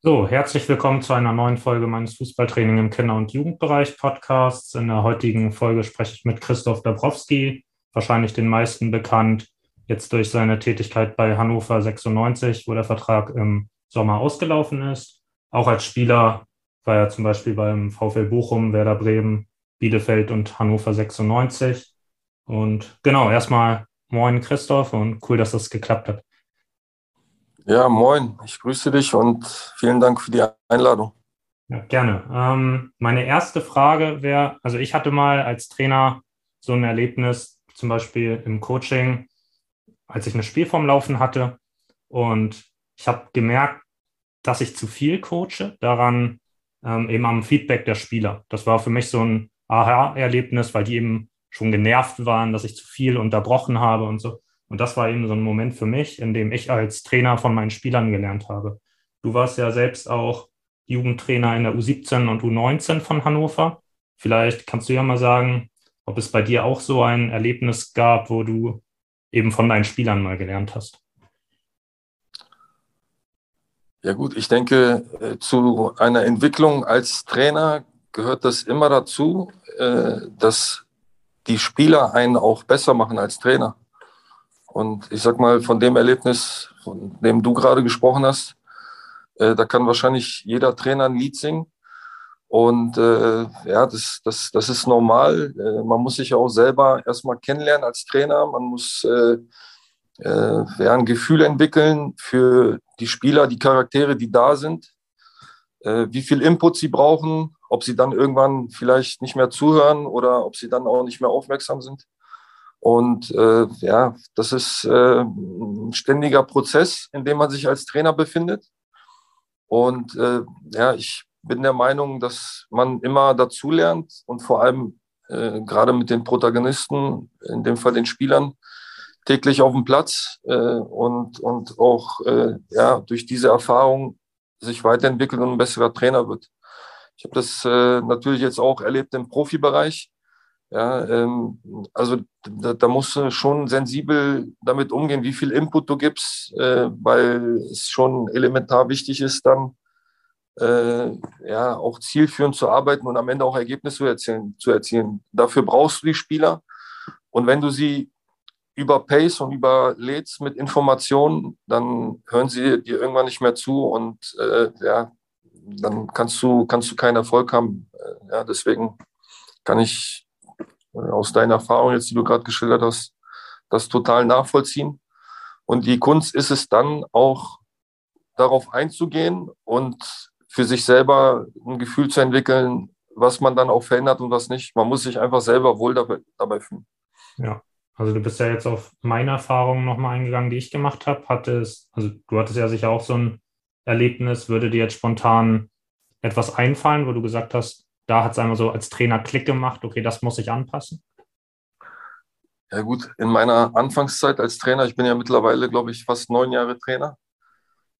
So, herzlich willkommen zu einer neuen Folge meines Fußballtraining im Kinder- und Jugendbereich Podcasts. In der heutigen Folge spreche ich mit Christoph Dabrowski, wahrscheinlich den meisten bekannt, jetzt durch seine Tätigkeit bei Hannover 96, wo der Vertrag im Sommer ausgelaufen ist. Auch als Spieler war er zum Beispiel beim VfL Bochum, Werder Bremen, Bielefeld und Hannover 96. Und genau, erstmal moin Christoph und cool, dass das geklappt hat. Ja, moin, ich grüße dich und vielen Dank für die Einladung. Ja, gerne. Ähm, meine erste Frage wäre, also ich hatte mal als Trainer so ein Erlebnis, zum Beispiel im Coaching, als ich eine Spielform laufen hatte und ich habe gemerkt, dass ich zu viel coache, daran ähm, eben am Feedback der Spieler. Das war für mich so ein Aha-Erlebnis, weil die eben schon genervt waren, dass ich zu viel unterbrochen habe und so. Und das war eben so ein Moment für mich, in dem ich als Trainer von meinen Spielern gelernt habe. Du warst ja selbst auch Jugendtrainer in der U17 und U19 von Hannover. Vielleicht kannst du ja mal sagen, ob es bei dir auch so ein Erlebnis gab, wo du eben von deinen Spielern mal gelernt hast. Ja gut, ich denke, äh, zu einer Entwicklung als Trainer gehört das immer dazu, äh, dass die Spieler einen auch besser machen als Trainer. Und ich sag mal, von dem Erlebnis, von dem du gerade gesprochen hast, äh, da kann wahrscheinlich jeder Trainer ein Lied singen. Und äh, ja, das, das, das ist normal. Äh, man muss sich ja auch selber erstmal kennenlernen als Trainer. Man muss äh, äh, ja, ein Gefühl entwickeln für die Spieler, die Charaktere, die da sind, äh, wie viel Input sie brauchen, ob sie dann irgendwann vielleicht nicht mehr zuhören oder ob sie dann auch nicht mehr aufmerksam sind. Und äh, ja, das ist äh, ein ständiger Prozess, in dem man sich als Trainer befindet. Und äh, ja, ich bin der Meinung, dass man immer dazulernt und vor allem äh, gerade mit den Protagonisten, in dem Fall den Spielern, täglich auf dem Platz äh, und, und auch äh, ja, durch diese Erfahrung sich weiterentwickelt und ein besserer Trainer wird. Ich habe das äh, natürlich jetzt auch erlebt im Profibereich. Ja, ähm, also da, da musst du schon sensibel damit umgehen, wie viel Input du gibst, äh, weil es schon elementar wichtig ist, dann äh, ja auch zielführend zu arbeiten und am Ende auch Ergebnisse zu erzielen, zu erzielen. Dafür brauchst du die Spieler. Und wenn du sie überpace und überlädst mit Informationen, dann hören sie dir irgendwann nicht mehr zu und äh, ja, dann kannst du, kannst du keinen Erfolg haben. Äh, ja, deswegen kann ich aus deiner Erfahrung jetzt, die du gerade geschildert hast, das total nachvollziehen. Und die Kunst ist es dann auch, darauf einzugehen und für sich selber ein Gefühl zu entwickeln, was man dann auch verändert und was nicht. Man muss sich einfach selber wohl dabei, dabei fühlen. Ja, also du bist ja jetzt auf meine Erfahrungen nochmal eingegangen, die ich gemacht habe. Hattest, also du hattest ja sicher auch so ein Erlebnis. Würde dir jetzt spontan etwas einfallen, wo du gesagt hast, da hat es einmal so als Trainer Klick gemacht, okay, das muss ich anpassen? Ja gut, in meiner Anfangszeit als Trainer, ich bin ja mittlerweile, glaube ich, fast neun Jahre Trainer,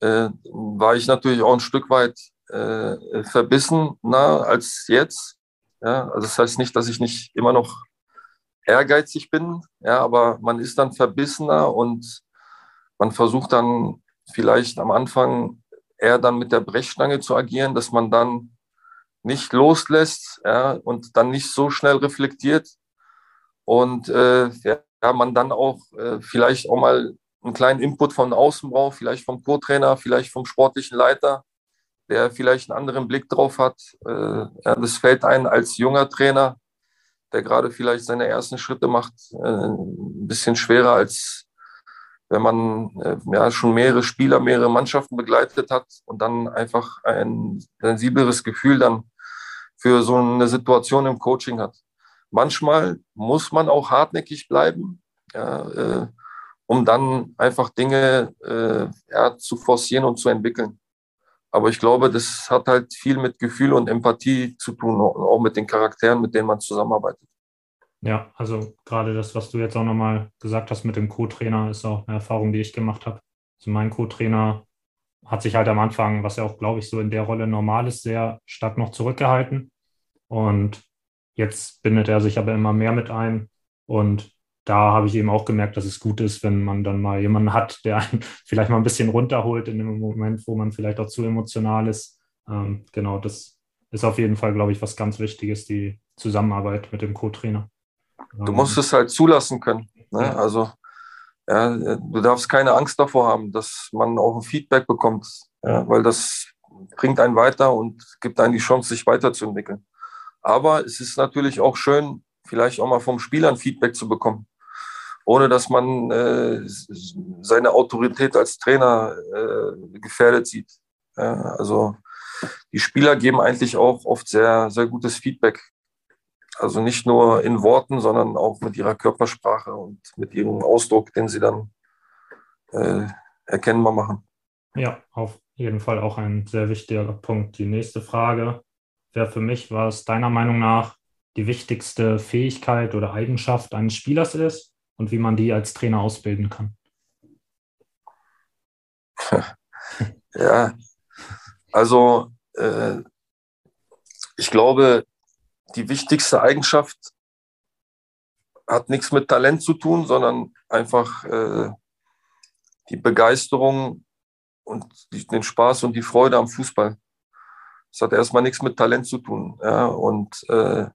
äh, war ich natürlich auch ein Stück weit äh, verbissener als jetzt. Ja, also das heißt nicht, dass ich nicht immer noch ehrgeizig bin, ja, aber man ist dann verbissener und man versucht dann vielleicht am Anfang eher dann mit der Brechstange zu agieren, dass man dann nicht loslässt ja, und dann nicht so schnell reflektiert und äh, ja, man dann auch äh, vielleicht auch mal einen kleinen Input von außen braucht, vielleicht vom Co-Trainer, vielleicht vom sportlichen Leiter, der vielleicht einen anderen Blick drauf hat. Äh, ja, das fällt ein als junger Trainer, der gerade vielleicht seine ersten Schritte macht, äh, ein bisschen schwerer als wenn man äh, ja schon mehrere Spieler, mehrere Mannschaften begleitet hat und dann einfach ein sensibleres Gefühl dann für so eine Situation im Coaching hat. Manchmal muss man auch hartnäckig bleiben, ja, äh, um dann einfach Dinge äh, ja, zu forcieren und zu entwickeln. Aber ich glaube, das hat halt viel mit Gefühl und Empathie zu tun, auch mit den Charakteren, mit denen man zusammenarbeitet. Ja, also gerade das, was du jetzt auch nochmal gesagt hast mit dem Co-Trainer, ist auch eine Erfahrung, die ich gemacht habe. Also mein Co-Trainer hat sich halt am Anfang, was ja auch, glaube ich, so in der Rolle normal ist, sehr stark noch zurückgehalten. Und jetzt bindet er sich aber immer mehr mit ein. Und da habe ich eben auch gemerkt, dass es gut ist, wenn man dann mal jemanden hat, der einen vielleicht mal ein bisschen runterholt in dem Moment, wo man vielleicht auch zu emotional ist. Ähm, genau, das ist auf jeden Fall, glaube ich, was ganz Wichtiges, die Zusammenarbeit mit dem Co-Trainer. Du musst ähm, es halt zulassen können. Ne? Ja. Also ja, du darfst keine Angst davor haben, dass man auch ein Feedback bekommt, ja, weil das bringt einen weiter und gibt einen die Chance, sich weiterzuentwickeln. Aber es ist natürlich auch schön, vielleicht auch mal vom Spieler ein Feedback zu bekommen, ohne dass man äh, seine Autorität als Trainer äh, gefährdet sieht. Ja, also die Spieler geben eigentlich auch oft sehr, sehr gutes Feedback. Also nicht nur in Worten, sondern auch mit ihrer Körpersprache und mit ihrem Ausdruck, den sie dann äh, erkennbar machen. Ja, auf jeden Fall auch ein sehr wichtiger Punkt. Die nächste Frage wäre für mich, was deiner Meinung nach die wichtigste Fähigkeit oder Eigenschaft eines Spielers ist und wie man die als Trainer ausbilden kann. Ja, also äh, ich glaube, die wichtigste Eigenschaft hat nichts mit Talent zu tun, sondern einfach äh, die Begeisterung und die, den Spaß und die Freude am Fußball. Das hat erstmal nichts mit Talent zu tun. Ja, und äh,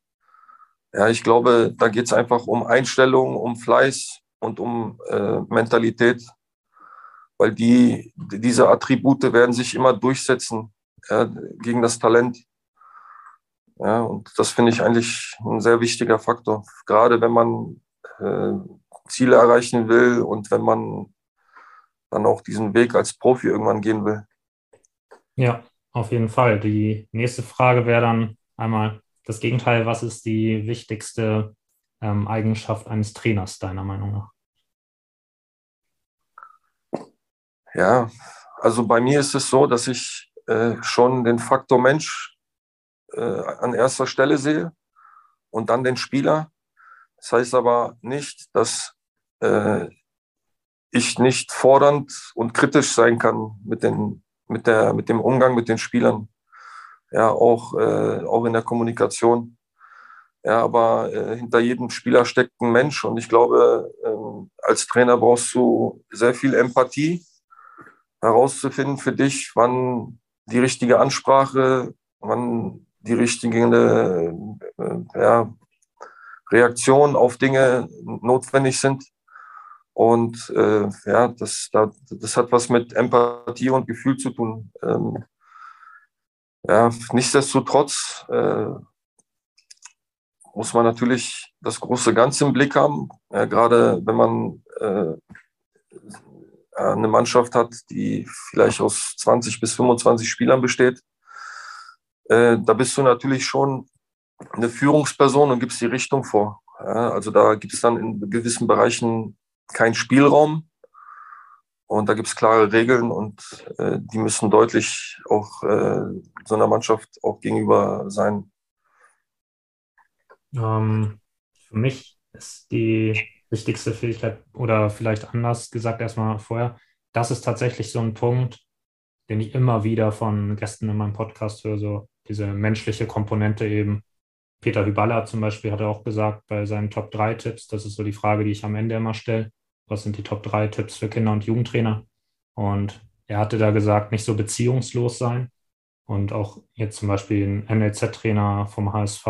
ja, ich glaube, da geht es einfach um Einstellung, um Fleiß und um äh, Mentalität, weil die, diese Attribute werden sich immer durchsetzen ja, gegen das Talent. Ja, und das finde ich eigentlich ein sehr wichtiger Faktor, gerade wenn man äh, Ziele erreichen will und wenn man dann auch diesen Weg als Profi irgendwann gehen will. Ja, auf jeden Fall. Die nächste Frage wäre dann einmal das Gegenteil. Was ist die wichtigste ähm, Eigenschaft eines Trainers, deiner Meinung nach? Ja, also bei mir ist es so, dass ich äh, schon den Faktor Mensch äh, an erster Stelle sehe und dann den Spieler. Das heißt aber nicht, dass äh, ich nicht fordernd und kritisch sein kann mit, den, mit, der, mit dem Umgang mit den Spielern. Ja, auch, äh, auch in der Kommunikation. Ja, aber äh, hinter jedem Spieler steckt ein Mensch und ich glaube, äh, als Trainer brauchst du sehr viel Empathie herauszufinden für dich, wann die richtige Ansprache, wann die richtige äh, ja, Reaktion auf Dinge notwendig sind. Und äh, ja, das, das hat was mit Empathie und Gefühl zu tun. Ähm, ja, nichtsdestotrotz äh, muss man natürlich das große Ganze im Blick haben. Ja, gerade wenn man äh, eine Mannschaft hat, die vielleicht aus 20 bis 25 Spielern besteht, äh, da bist du natürlich schon eine Führungsperson und gibst die Richtung vor. Ja, also da gibt es dann in gewissen Bereichen keinen Spielraum und da gibt es klare Regeln und äh, die müssen deutlich auch äh, so einer Mannschaft auch gegenüber sein. Ähm, für mich ist die wichtigste Fähigkeit oder vielleicht anders gesagt erstmal vorher, das ist tatsächlich so ein Punkt, den ich immer wieder von Gästen in meinem Podcast höre, so diese menschliche Komponente eben. Peter Hyballa zum Beispiel hat auch gesagt bei seinen Top 3 Tipps, das ist so die Frage, die ich am Ende immer stelle, was sind die Top 3 Tipps für Kinder- und Jugendtrainer? Und er hatte da gesagt, nicht so beziehungslos sein. Und auch jetzt zum Beispiel ein NLZ-Trainer vom HSV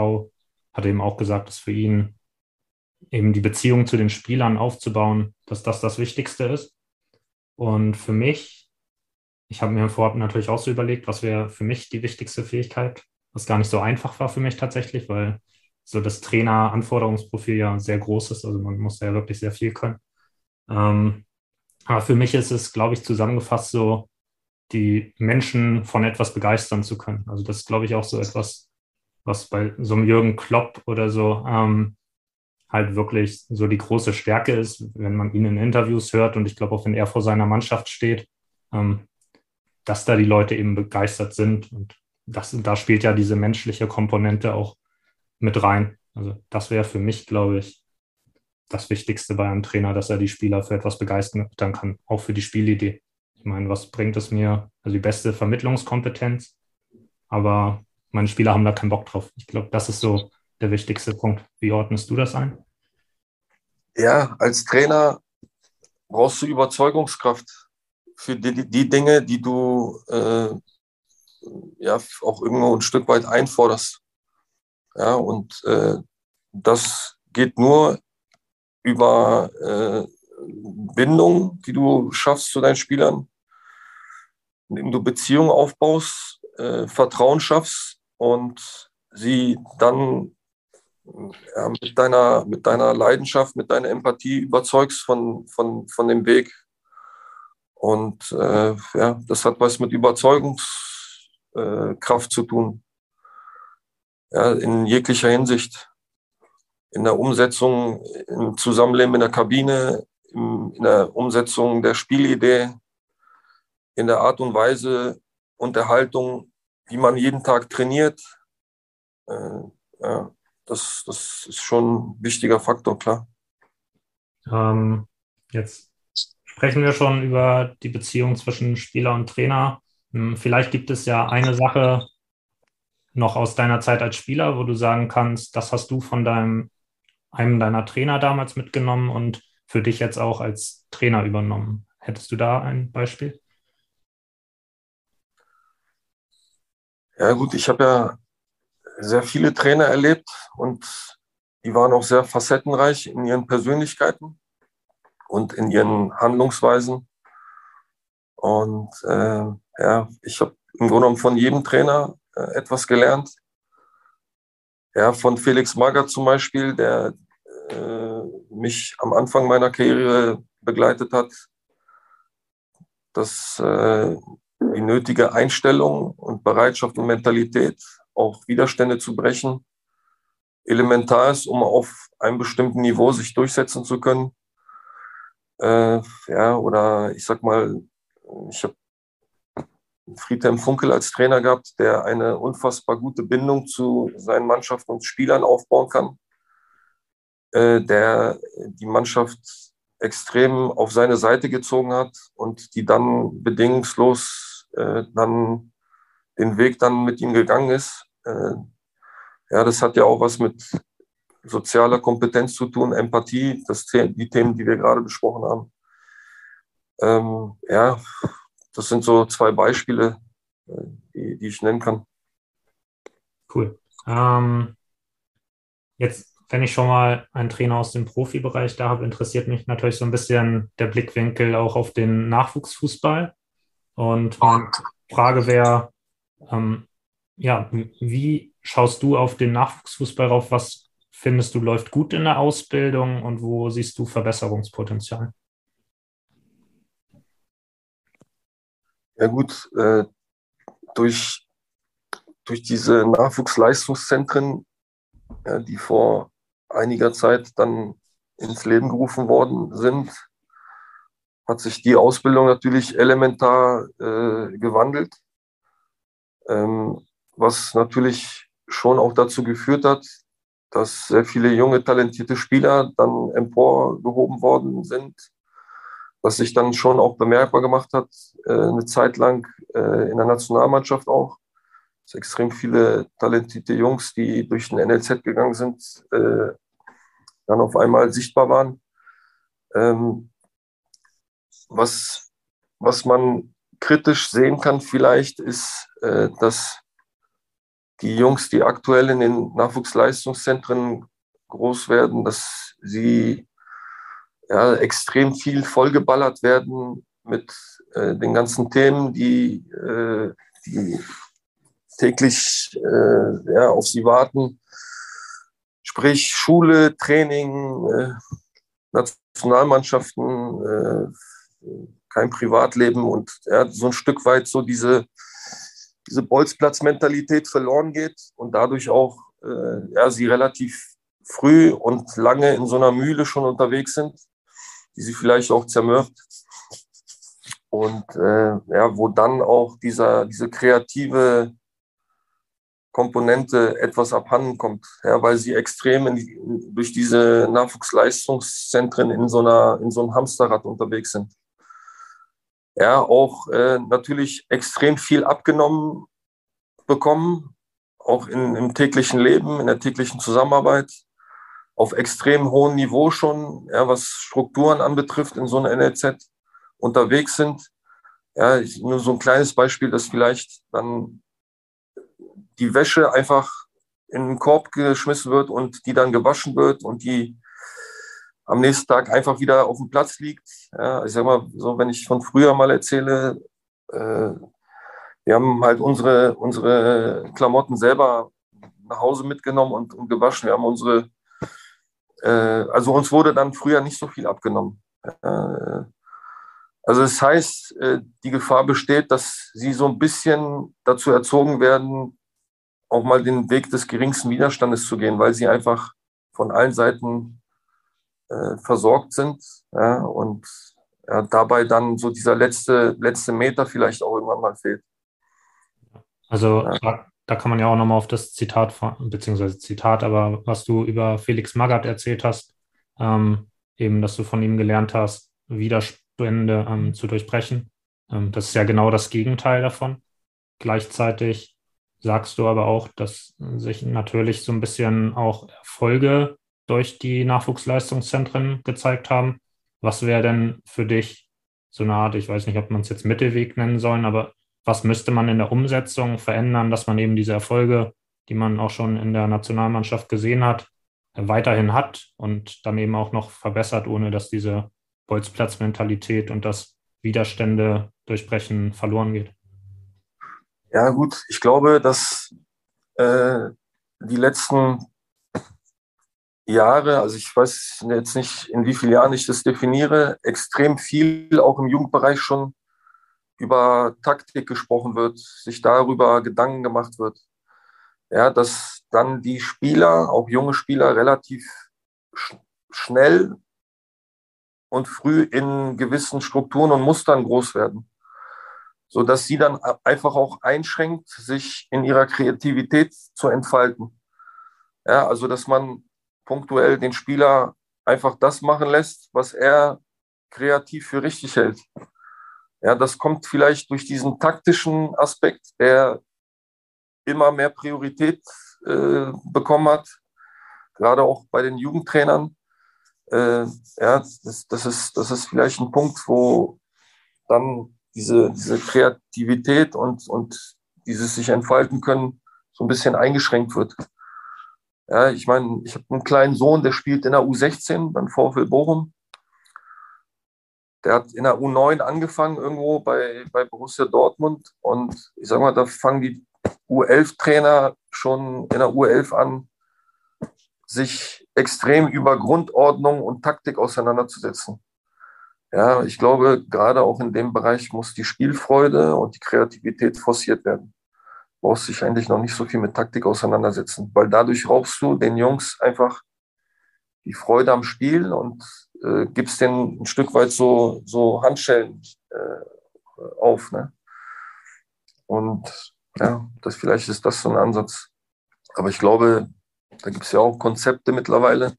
hat eben auch gesagt, dass für ihn eben die Beziehung zu den Spielern aufzubauen, dass das das Wichtigste ist. Und für mich, ich habe mir vorab natürlich auch so überlegt, was wäre für mich die wichtigste Fähigkeit, was gar nicht so einfach war für mich tatsächlich, weil so das Trainer-Anforderungsprofil ja sehr groß ist. Also man muss ja wirklich sehr viel können. Ähm, aber für mich ist es, glaube ich, zusammengefasst so, die Menschen von etwas begeistern zu können. Also das ist, glaube ich, auch so etwas, was bei so einem Jürgen Klopp oder so ähm, halt wirklich so die große Stärke ist, wenn man ihn in Interviews hört und ich glaube auch, wenn er vor seiner Mannschaft steht, ähm, dass da die Leute eben begeistert sind und das, da spielt ja diese menschliche Komponente auch mit rein. Also das wäre für mich, glaube ich, das Wichtigste bei einem Trainer, dass er die Spieler für etwas begeistern kann, auch für die Spielidee. Ich meine, was bringt es mir? Also die beste Vermittlungskompetenz, aber meine Spieler haben da keinen Bock drauf. Ich glaube, das ist so der wichtigste Punkt. Wie ordnest du das ein? ja, als Trainer brauchst du Überzeugungskraft für die, die Dinge, die du äh, ja auch irgendwo ein Stück weit einforderst. Ja, und äh, das geht nur über äh, Bindung, die du schaffst zu deinen Spielern, indem du Beziehungen aufbaust, äh, Vertrauen schaffst und sie dann ja, mit, deiner, mit deiner Leidenschaft, mit deiner Empathie überzeugst von, von, von dem Weg. Und äh, ja, das hat was mit Überzeugungskraft zu tun. Ja, in jeglicher Hinsicht. In der Umsetzung, im Zusammenleben in der Kabine, in der Umsetzung der Spielidee, in der Art und Weise und der Haltung, wie man jeden Tag trainiert. Äh, ja, das, das ist schon ein wichtiger Faktor, klar. Ähm, jetzt sprechen wir schon über die Beziehung zwischen Spieler und Trainer. Hm, vielleicht gibt es ja eine Sache noch aus deiner Zeit als Spieler, wo du sagen kannst, das hast du von deinem, einem deiner Trainer damals mitgenommen und für dich jetzt auch als Trainer übernommen. Hättest du da ein Beispiel? Ja gut, ich habe ja sehr viele Trainer erlebt und die waren auch sehr facettenreich in ihren Persönlichkeiten und in ihren Handlungsweisen. Und äh, ja, ich habe im Grunde genommen von jedem Trainer äh, etwas gelernt. Ja, von Felix Magath zum Beispiel, der äh, mich am Anfang meiner Karriere begleitet hat, dass äh, die nötige Einstellung und Bereitschaft und Mentalität auch Widerstände zu brechen, elementar ist, um auf einem bestimmten Niveau sich durchsetzen zu können. Äh, ja, oder ich sag mal, ich habe Friedhelm Funkel als Trainer gehabt, der eine unfassbar gute Bindung zu seinen Mannschaften und Spielern aufbauen kann, äh, der die Mannschaft extrem auf seine Seite gezogen hat und die dann bedingungslos äh, dann den Weg dann mit ihm gegangen ist. Äh, ja, das hat ja auch was mit sozialer Kompetenz zu tun, Empathie, das, die Themen, die wir gerade besprochen haben. Ähm, ja, das sind so zwei Beispiele, äh, die, die ich nennen kann. Cool. Ähm, jetzt, wenn ich schon mal einen Trainer aus dem Profibereich da habe, interessiert mich natürlich so ein bisschen der Blickwinkel auch auf den Nachwuchsfußball. Und meine Frage wäre, ähm, ja, wie schaust du auf den Nachwuchsfußball rauf? Was findest du läuft gut in der Ausbildung und wo siehst du Verbesserungspotenzial? Ja gut, äh, durch, durch diese Nachwuchsleistungszentren, ja, die vor einiger Zeit dann ins Leben gerufen worden sind, hat sich die Ausbildung natürlich elementar äh, gewandelt ähm, was natürlich schon auch dazu geführt hat, dass sehr viele junge, talentierte Spieler dann emporgehoben worden sind, was sich dann schon auch bemerkbar gemacht hat, äh, eine Zeit lang äh, in der Nationalmannschaft auch. Es extrem viele talentierte Jungs, die durch den NLZ gegangen sind, äh, dann auf einmal sichtbar waren. Ähm, was, was man kritisch sehen kann vielleicht, ist, dass die Jungs, die aktuell in den Nachwuchsleistungszentren groß werden, dass sie ja, extrem viel vollgeballert werden mit äh, den ganzen Themen, die, äh, die täglich äh, ja, auf sie warten. Sprich Schule, Training, äh, Nationalmannschaften, äh, kein Privatleben und ja, so ein Stück weit so diese, diese Bolzplatz-Mentalität verloren geht und dadurch auch äh, ja, sie relativ früh und lange in so einer Mühle schon unterwegs sind, die sie vielleicht auch zermürbt. Und äh, ja, wo dann auch dieser, diese kreative Komponente etwas abhanden kommt, ja, weil sie extrem in, durch diese Nachwuchsleistungszentren in so, einer, in so einem Hamsterrad unterwegs sind ja, auch äh, natürlich extrem viel abgenommen bekommen, auch in, im täglichen Leben, in der täglichen Zusammenarbeit. auf extrem hohem Niveau schon, ja, was Strukturen anbetrifft, in so einer NLZ unterwegs sind. Ja, nur so ein kleines Beispiel, dass vielleicht dann die Wäsche einfach in den Korb geschmissen wird und die dann gewaschen wird und die am nächsten Tag einfach wieder auf dem Platz liegt. Ja, ich sag mal, so wenn ich von früher mal erzähle, äh, wir haben halt unsere, unsere Klamotten selber nach Hause mitgenommen und, und gewaschen. Wir haben unsere, äh, also uns wurde dann früher nicht so viel abgenommen. Äh, also das heißt, äh, die Gefahr besteht, dass sie so ein bisschen dazu erzogen werden, auch mal den Weg des geringsten Widerstandes zu gehen, weil sie einfach von allen Seiten äh, versorgt sind ja, und ja, dabei dann so dieser letzte, letzte Meter vielleicht auch irgendwann mal fehlt. Also ja. da, da, kann man ja auch nochmal auf das Zitat, beziehungsweise Zitat, aber was du über Felix Magath erzählt hast, ähm, eben, dass du von ihm gelernt hast, Widerstände ähm, zu durchbrechen. Ähm, das ist ja genau das Gegenteil davon. Gleichzeitig sagst du aber auch, dass sich natürlich so ein bisschen auch Erfolge durch die Nachwuchsleistungszentren gezeigt haben. Was wäre denn für dich so eine Art, ich weiß nicht, ob man es jetzt Mittelweg nennen sollen, aber was müsste man in der Umsetzung verändern, dass man eben diese Erfolge, die man auch schon in der Nationalmannschaft gesehen hat, weiterhin hat und dann eben auch noch verbessert, ohne dass diese Bolzplatzmentalität und das Widerstände durchbrechen verloren geht? Ja, gut, ich glaube, dass äh, die letzten Jahre, also ich weiß jetzt nicht, in wie vielen Jahren ich das definiere, extrem viel auch im Jugendbereich schon über Taktik gesprochen wird, sich darüber Gedanken gemacht wird. Ja, dass dann die Spieler, auch junge Spieler, relativ sch schnell und früh in gewissen Strukturen und Mustern groß werden, so dass sie dann einfach auch einschränkt, sich in ihrer Kreativität zu entfalten. Ja, also dass man punktuell den Spieler einfach das machen lässt, was er kreativ für richtig hält. Ja, das kommt vielleicht durch diesen taktischen Aspekt, der immer mehr Priorität äh, bekommen hat, gerade auch bei den Jugendtrainern. Äh, ja, das, das, ist, das ist vielleicht ein Punkt, wo dann diese, diese Kreativität und, und dieses sich entfalten können so ein bisschen eingeschränkt wird. Ja, ich meine, ich habe einen kleinen Sohn, der spielt in der U16 beim VfL Bochum. Der hat in der U9 angefangen irgendwo bei, bei Borussia Dortmund. Und ich sage mal, da fangen die U11-Trainer schon in der U11 an, sich extrem über Grundordnung und Taktik auseinanderzusetzen. Ja, ich glaube, gerade auch in dem Bereich muss die Spielfreude und die Kreativität forciert werden brauchst dich eigentlich noch nicht so viel mit Taktik auseinandersetzen, weil dadurch raubst du den Jungs einfach die Freude am Spiel und äh, gibst denen ein Stück weit so, so Handschellen äh, auf. Ne? Und ja, das vielleicht ist das so ein Ansatz. Aber ich glaube, da gibt es ja auch Konzepte mittlerweile,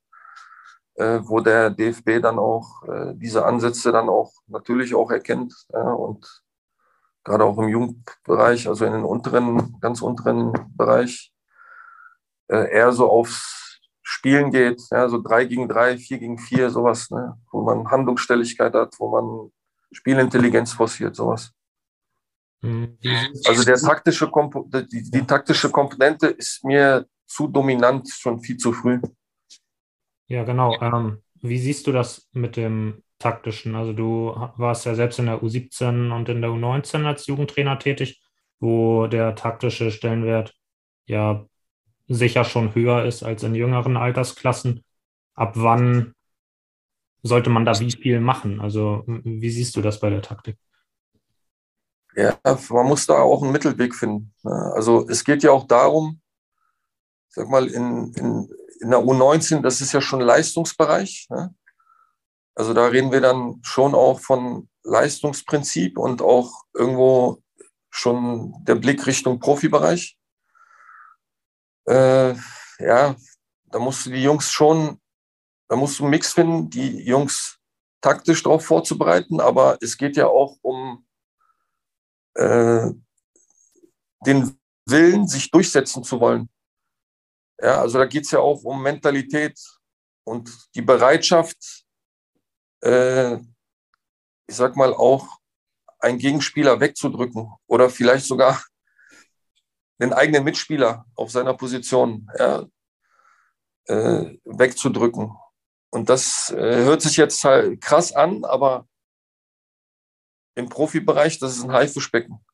äh, wo der DFB dann auch äh, diese Ansätze dann auch natürlich auch erkennt ja, und gerade auch im Jugendbereich, also in den unteren, ganz unteren Bereich, äh, eher so aufs Spielen geht, ja, so drei gegen drei, vier gegen vier, sowas, ne, wo man Handlungsstelligkeit hat, wo man Spielintelligenz forciert, sowas. Hm, also der taktische die, die taktische Komponente ist mir zu dominant, schon viel zu früh. Ja, genau. Ähm, wie siehst du das mit dem taktischen. Also du warst ja selbst in der U17 und in der U19 als Jugendtrainer tätig, wo der taktische Stellenwert ja sicher schon höher ist als in jüngeren Altersklassen. Ab wann sollte man da wie viel machen? Also wie siehst du das bei der Taktik? Ja, man muss da auch einen Mittelweg finden. Ne? Also es geht ja auch darum, sag mal, in, in, in der U19, das ist ja schon Leistungsbereich. Ne? Also da reden wir dann schon auch von Leistungsprinzip und auch irgendwo schon der Blick Richtung Profibereich. Äh, ja, da musst du die Jungs schon, da musst du einen Mix finden, die Jungs taktisch darauf vorzubereiten, aber es geht ja auch um äh, den Willen, sich durchsetzen zu wollen. Ja, also da geht es ja auch um Mentalität, und die Bereitschaft, äh, ich sag mal, auch einen Gegenspieler wegzudrücken oder vielleicht sogar den eigenen Mitspieler auf seiner Position ja, äh, wegzudrücken. Und das äh, hört sich jetzt halt krass an, aber im Profibereich, das ist ein Haifischbecken.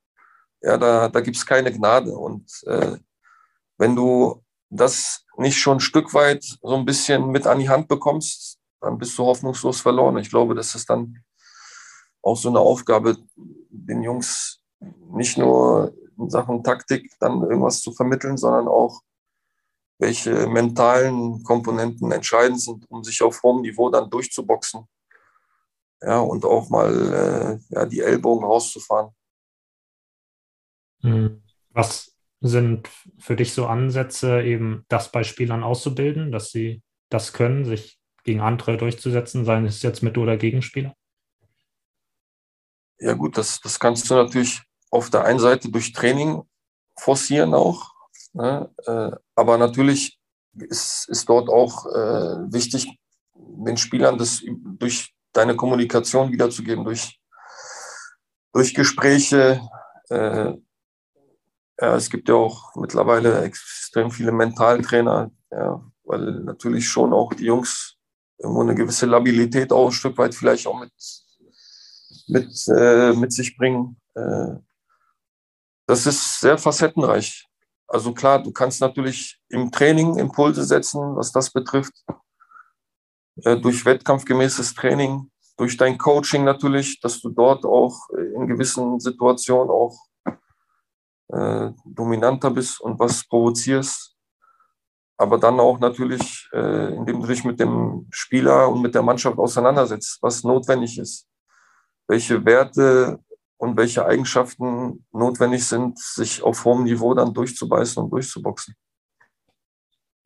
Ja, da, da gibt es keine Gnade. Und äh, wenn du das nicht schon ein Stück weit so ein bisschen mit an die Hand bekommst, dann bist du hoffnungslos verloren. Ich glaube, das ist dann auch so eine Aufgabe, den Jungs nicht nur in Sachen Taktik dann irgendwas zu vermitteln, sondern auch welche mentalen Komponenten entscheidend sind, um sich auf hohem Niveau dann durchzuboxen. Ja, und auch mal äh, ja, die Ellbogen rauszufahren. Hm. Was sind für dich so Ansätze, eben das bei Spielern auszubilden, dass sie das können, sich gegen andere durchzusetzen, seien es jetzt mit oder Gegenspieler? Ja gut, das, das kannst du natürlich auf der einen Seite durch Training forcieren auch. Ne? Äh, aber natürlich ist, ist dort auch äh, wichtig, den Spielern das durch deine Kommunikation wiederzugeben, durch, durch Gespräche. Äh, ja, es gibt ja auch mittlerweile extrem viele Mentaltrainer, ja, weil natürlich schon auch die Jungs irgendwo eine gewisse Labilität auch ein Stück weit vielleicht auch mit, mit, äh, mit sich bringen. Äh, das ist sehr facettenreich. Also klar, du kannst natürlich im Training Impulse setzen, was das betrifft. Äh, durch wettkampfgemäßes Training, durch dein Coaching natürlich, dass du dort auch in gewissen Situationen auch äh, dominanter bist und was provozierst. Aber dann auch natürlich, äh, indem du dich mit dem Spieler und mit der Mannschaft auseinandersetzt, was notwendig ist, welche Werte und welche Eigenschaften notwendig sind, sich auf hohem Niveau dann durchzubeißen und durchzuboxen.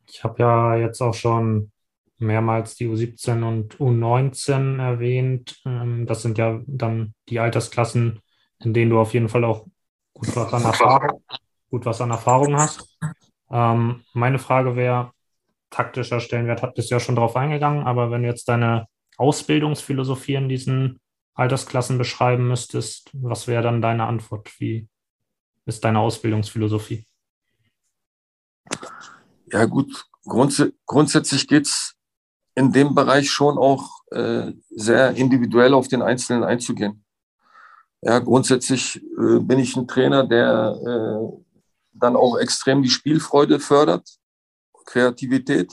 Ich habe ja jetzt auch schon mehrmals die U17 und U19 erwähnt. Ähm, das sind ja dann die Altersklassen, in denen du auf jeden Fall auch gut was an Erfahrung, gut was an Erfahrung hast. Ähm, meine Frage wäre, taktischer Stellenwert, hat bist ja schon darauf eingegangen, aber wenn du jetzt deine Ausbildungsphilosophie in diesen Altersklassen beschreiben müsstest, was wäre dann deine Antwort? Wie ist deine Ausbildungsphilosophie? Ja gut, grunds grundsätzlich geht es in dem Bereich schon auch äh, sehr individuell auf den Einzelnen einzugehen. Ja, grundsätzlich äh, bin ich ein Trainer, der äh, dann auch extrem die Spielfreude fördert, Kreativität.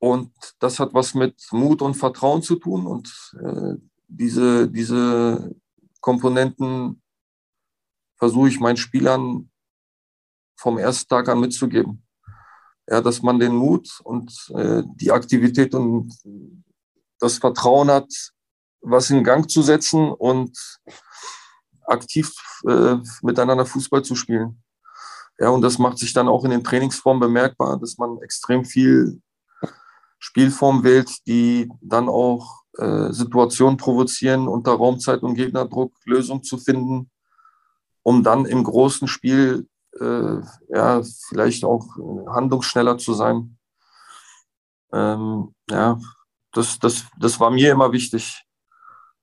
Und das hat was mit Mut und Vertrauen zu tun. Und äh, diese, diese Komponenten versuche ich meinen Spielern vom ersten Tag an mitzugeben. Ja, dass man den Mut und äh, die Aktivität und das Vertrauen hat, was in Gang zu setzen und aktiv äh, miteinander Fußball zu spielen. Ja, und das macht sich dann auch in den Trainingsformen bemerkbar, dass man extrem viel Spielform wählt, die dann auch äh, Situationen provozieren, unter Raumzeit und Gegnerdruck Lösungen zu finden, um dann im großen Spiel äh, ja, vielleicht auch handlungsschneller zu sein. Ähm, ja, das, das, das war mir immer wichtig.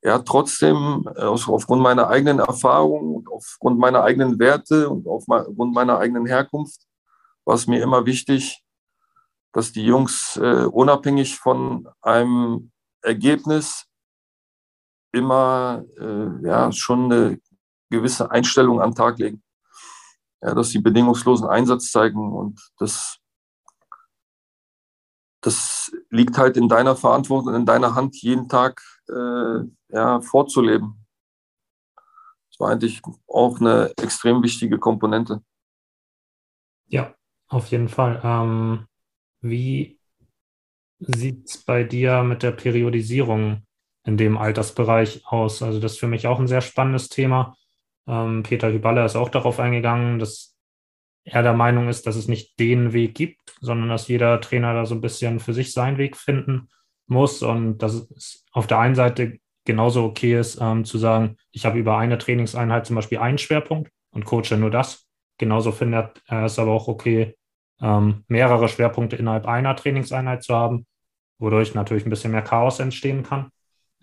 Ja, trotzdem, äh, aufgrund meiner eigenen Erfahrung aufgrund meiner eigenen Werte und aufgrund meiner eigenen Herkunft war es mir immer wichtig, dass die Jungs äh, unabhängig von einem Ergebnis immer äh, ja, schon eine gewisse Einstellung an den Tag legen. Ja, dass sie bedingungslosen Einsatz zeigen und das, das liegt halt in deiner Verantwortung, in deiner Hand, jeden Tag äh, ja, vorzuleben. Das war eigentlich auch eine extrem wichtige Komponente. Ja, auf jeden Fall. Ähm, wie sieht es bei dir mit der Periodisierung in dem Altersbereich aus? Also das ist für mich auch ein sehr spannendes Thema. Ähm, Peter Hüballer ist auch darauf eingegangen, dass er der Meinung ist, dass es nicht den Weg gibt, sondern dass jeder Trainer da so ein bisschen für sich seinen Weg finden muss und dass es auf der einen Seite genauso okay ist, ähm, zu sagen, ich habe über eine Trainingseinheit zum Beispiel einen Schwerpunkt und coache nur das. Genauso findet er es aber auch okay, ähm, mehrere Schwerpunkte innerhalb einer Trainingseinheit zu haben, wodurch natürlich ein bisschen mehr Chaos entstehen kann.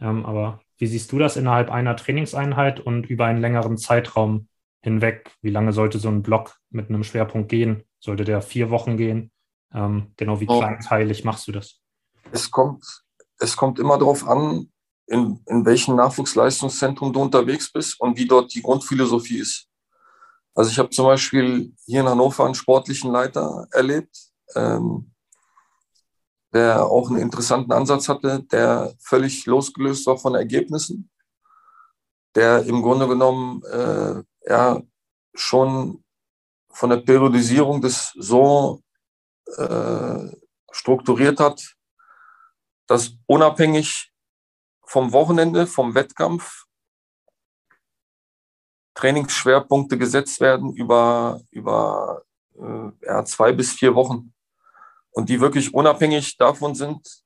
Ähm, aber wie siehst du das innerhalb einer Trainingseinheit und über einen längeren Zeitraum hinweg? Wie lange sollte so ein Block mit einem Schwerpunkt gehen? Sollte der vier Wochen gehen? Ähm, genau, wie oh. kleinteilig machst du das? Es kommt, es kommt immer darauf an, in, in welchem Nachwuchsleistungszentrum du unterwegs bist und wie dort die Grundphilosophie ist. Also ich habe zum Beispiel hier in Hannover einen sportlichen Leiter erlebt, ähm, der auch einen interessanten Ansatz hatte, der völlig losgelöst war von Ergebnissen, der im Grunde genommen äh, ja schon von der Periodisierung des so äh, strukturiert hat, dass unabhängig vom Wochenende, vom Wettkampf Trainingsschwerpunkte gesetzt werden über, über äh, ja, zwei bis vier Wochen. Und die wirklich unabhängig davon sind,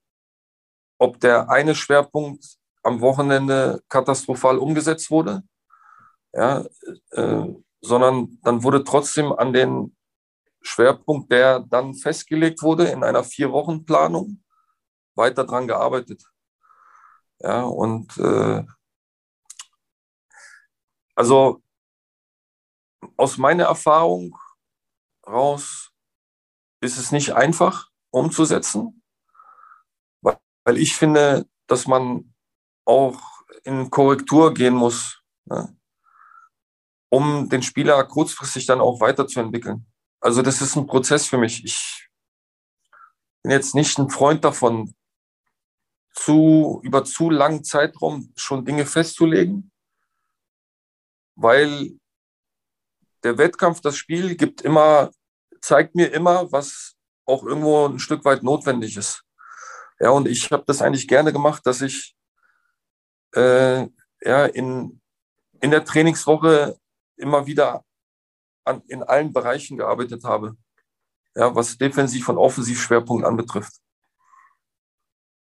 ob der eine Schwerpunkt am Wochenende katastrophal umgesetzt wurde, ja, äh, sondern dann wurde trotzdem an den Schwerpunkt, der dann festgelegt wurde in einer Vier-Wochen-Planung, weiter dran gearbeitet. Ja, und äh, also aus meiner Erfahrung raus ist es nicht einfach umzusetzen, weil, weil ich finde, dass man auch in Korrektur gehen muss, ne, um den Spieler kurzfristig dann auch weiterzuentwickeln. Also das ist ein Prozess für mich. Ich bin jetzt nicht ein Freund davon, zu, über zu langen Zeitraum schon Dinge festzulegen, weil der Wettkampf, das Spiel gibt immer, zeigt mir immer, was auch irgendwo ein Stück weit notwendig ist. Ja, und ich habe das eigentlich gerne gemacht, dass ich äh, ja, in, in der Trainingswoche immer wieder an, in allen Bereichen gearbeitet habe, ja, was Defensiv- und Offensivschwerpunkt anbetrifft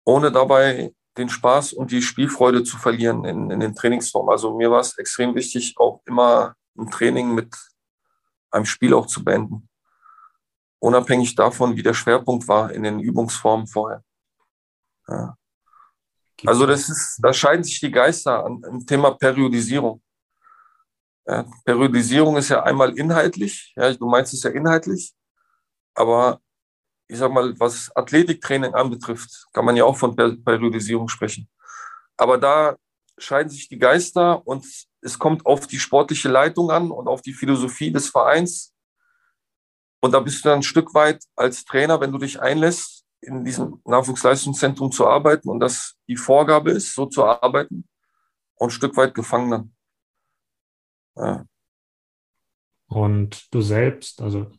ohne dabei den Spaß und die Spielfreude zu verlieren in, in den Trainingsformen. Also mir war es extrem wichtig, auch immer ein Training mit einem Spiel auch zu beenden. Unabhängig davon, wie der Schwerpunkt war in den Übungsformen vorher. Ja. Also das ist, da scheiden sich die Geister an dem Thema Periodisierung. Ja, Periodisierung ist ja einmal inhaltlich, ja, du meinst es ja inhaltlich, aber ich sag mal, was Athletiktraining anbetrifft, kann man ja auch von Periodisierung sprechen. Aber da scheiden sich die Geister und es kommt auf die sportliche Leitung an und auf die Philosophie des Vereins. Und da bist du dann ein Stück weit als Trainer, wenn du dich einlässt, in diesem Nachwuchsleistungszentrum zu arbeiten und das die Vorgabe ist, so zu arbeiten, und ein Stück weit gefangen dann. Ja. Und du selbst, also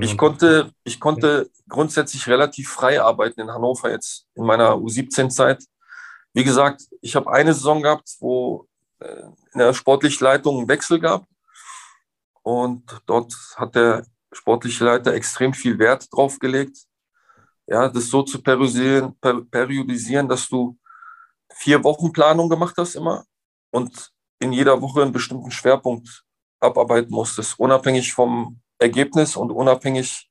ich konnte, ich konnte grundsätzlich relativ frei arbeiten in Hannover jetzt in meiner U17-Zeit. Wie gesagt, ich habe eine Saison gehabt, wo äh, in der sportlichen Leitung einen Wechsel gab. Und dort hat der sportliche Leiter extrem viel Wert drauf gelegt, ja, das so zu periodisieren, periodisieren, dass du vier Wochen Planung gemacht hast immer und in jeder Woche einen bestimmten Schwerpunkt abarbeiten musstest, unabhängig vom Ergebnis und unabhängig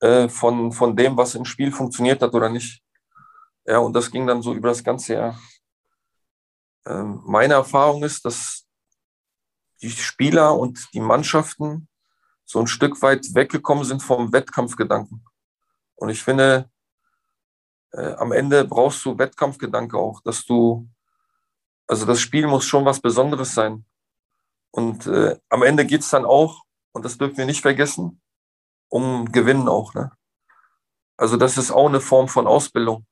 äh, von, von dem, was im Spiel funktioniert hat oder nicht. Ja, und das ging dann so über das ganze Jahr. Ähm, meine Erfahrung ist, dass die Spieler und die Mannschaften so ein Stück weit weggekommen sind vom Wettkampfgedanken. Und ich finde, äh, am Ende brauchst du Wettkampfgedanke auch, dass du, also das Spiel muss schon was Besonderes sein. Und äh, am Ende geht es dann auch und das dürfen wir nicht vergessen, um Gewinnen auch. Ne? Also das ist auch eine Form von Ausbildung.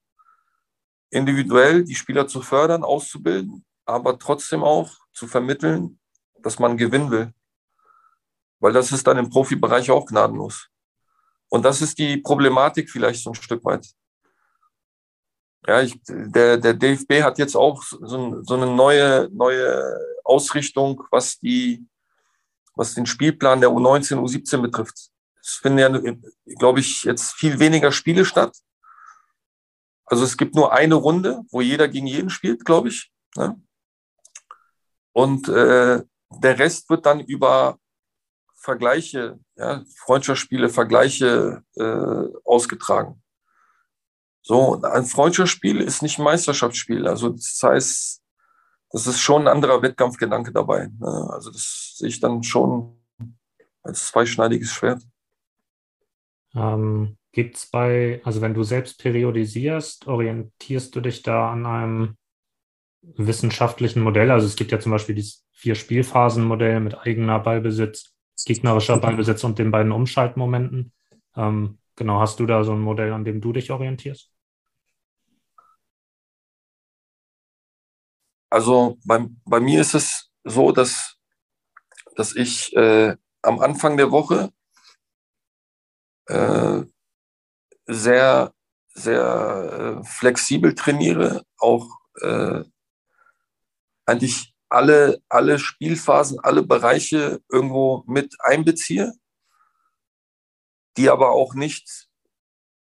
Individuell die Spieler zu fördern, auszubilden, aber trotzdem auch zu vermitteln, dass man gewinnen will. Weil das ist dann im Profibereich auch gnadenlos. Und das ist die Problematik vielleicht so ein Stück weit. Ja, ich, der, der DFB hat jetzt auch so, so eine neue, neue Ausrichtung, was die was den Spielplan der U19, U17 betrifft. Es finden ja, glaube ich, jetzt viel weniger Spiele statt. Also es gibt nur eine Runde, wo jeder gegen jeden spielt, glaube ich. Ne? Und äh, der Rest wird dann über Vergleiche, ja, Freundschaftsspiele, Vergleiche äh, ausgetragen. So, ein Freundschaftsspiel ist nicht ein Meisterschaftsspiel. Also das heißt, das ist schon ein anderer Wettkampfgedanke dabei. Ne? Also das sehe ich dann schon als zweischneidiges Schwert. Ähm, Gibt es bei, also wenn du selbst periodisierst, orientierst du dich da an einem wissenschaftlichen Modell? Also es gibt ja zum Beispiel dieses Vier-Spielphasen-Modell mit eigener Ballbesitz, gegnerischer Ballbesitz und den beiden Umschaltmomenten. Ähm, genau, hast du da so ein Modell, an dem du dich orientierst? Also bei, bei mir ist es so, dass, dass ich äh, am Anfang der Woche äh, sehr, sehr äh, flexibel trainiere, auch äh, eigentlich alle, alle Spielphasen, alle Bereiche irgendwo mit einbeziehe, die aber auch nicht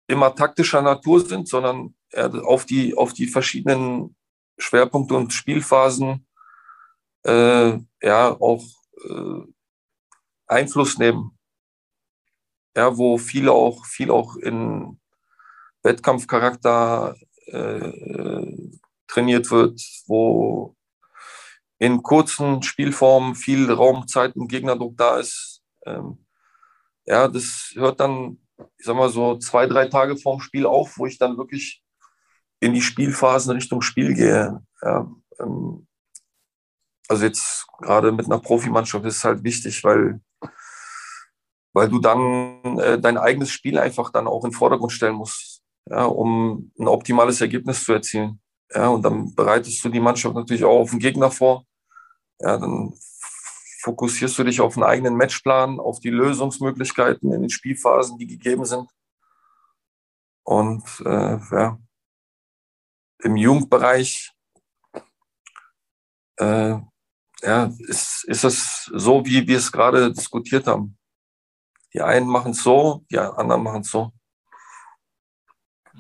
immer taktischer Natur sind, sondern auf die, auf die verschiedenen Schwerpunkte und Spielphasen äh, ja auch äh, Einfluss nehmen. Ja, wo viel auch, viel auch in Wettkampfcharakter äh, trainiert wird, wo in kurzen Spielformen viel Raum, Zeit und Gegnerdruck da ist. Ähm, ja, das hört dann, ich sag mal so, zwei, drei Tage vorm Spiel auf, wo ich dann wirklich in die Spielphasen Richtung Spiel gehe. Ja, ähm, also jetzt gerade mit einer Profimannschaft ist es halt wichtig, weil, weil du dann äh, dein eigenes Spiel einfach dann auch in den Vordergrund stellen musst, ja, um ein optimales Ergebnis zu erzielen. Ja, und dann bereitest du die Mannschaft natürlich auch auf den Gegner vor. Ja, dann fokussierst du dich auf einen eigenen Matchplan, auf die Lösungsmöglichkeiten in den Spielphasen, die gegeben sind. Und äh, ja, im Jugendbereich äh, ja, ist, ist es so, wie wir es gerade diskutiert haben. Die einen machen es so, die anderen machen es so.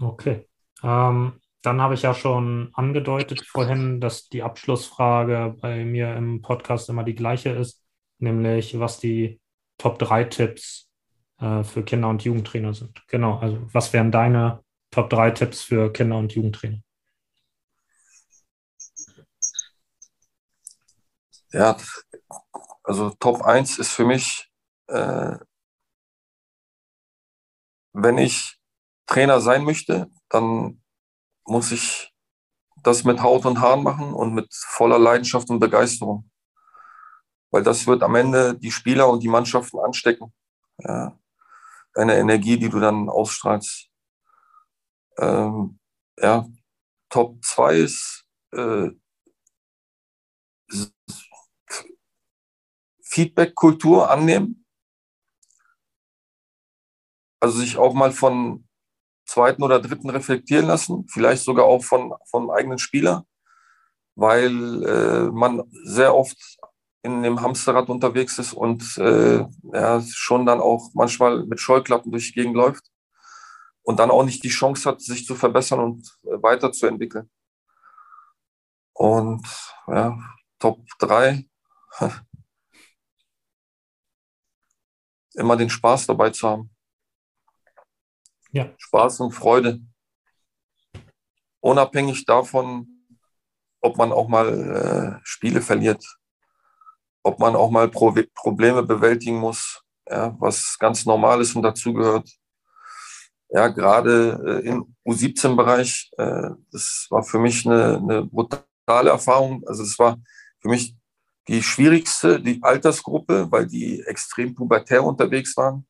Okay. Ähm, dann habe ich ja schon angedeutet vorhin, dass die Abschlussfrage bei mir im Podcast immer die gleiche ist, nämlich was die Top 3 Tipps äh, für Kinder- und Jugendtrainer sind. Genau, also was wären deine Top 3 Tipps für Kinder- und Jugendtrainer? Ja, also Top 1 ist für mich, äh, wenn ich Trainer sein möchte, dann muss ich das mit Haut und Haaren machen und mit voller Leidenschaft und Begeisterung. Weil das wird am Ende die Spieler und die Mannschaften anstecken. Ja. Deine Energie, die du dann ausstrahlst. Ähm, ja, Top 2 ist äh, Feedback-Kultur annehmen. Also sich auch mal von zweiten oder dritten reflektieren lassen, vielleicht sogar auch von, vom eigenen Spieler, weil äh, man sehr oft in dem Hamsterrad unterwegs ist und äh, ja, schon dann auch manchmal mit Scheuklappen durch die Gegend läuft und dann auch nicht die Chance hat, sich zu verbessern und äh, weiterzuentwickeln. Und ja, Top 3, immer den Spaß dabei zu haben. Ja. Spaß und Freude. Unabhängig davon, ob man auch mal äh, Spiele verliert, ob man auch mal Pro Probleme bewältigen muss, ja, was ganz normal ist und dazugehört. Ja, gerade äh, im U17-Bereich, äh, das war für mich eine, eine brutale Erfahrung. Also es war für mich die schwierigste, die Altersgruppe, weil die extrem pubertär unterwegs waren,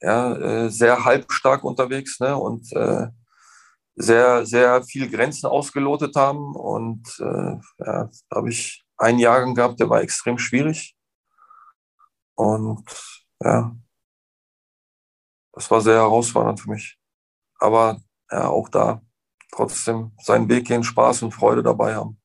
ja, äh, sehr halbstark unterwegs ne, und äh, sehr, sehr viel Grenzen ausgelotet haben. Und äh, ja, da habe ich einen Jahrgang gehabt, der war extrem schwierig. Und ja, das war sehr herausfordernd für mich. Aber ja, auch da trotzdem seinen Weg gehen, Spaß und Freude dabei haben.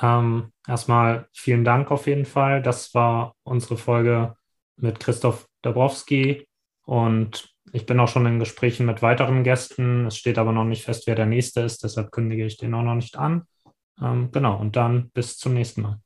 Ähm, erstmal vielen Dank auf jeden Fall. Das war unsere Folge mit Christoph Dabrowski und ich bin auch schon in Gesprächen mit weiteren Gästen. Es steht aber noch nicht fest, wer der nächste ist, deshalb kündige ich den auch noch nicht an. Ähm, genau, und dann bis zum nächsten Mal.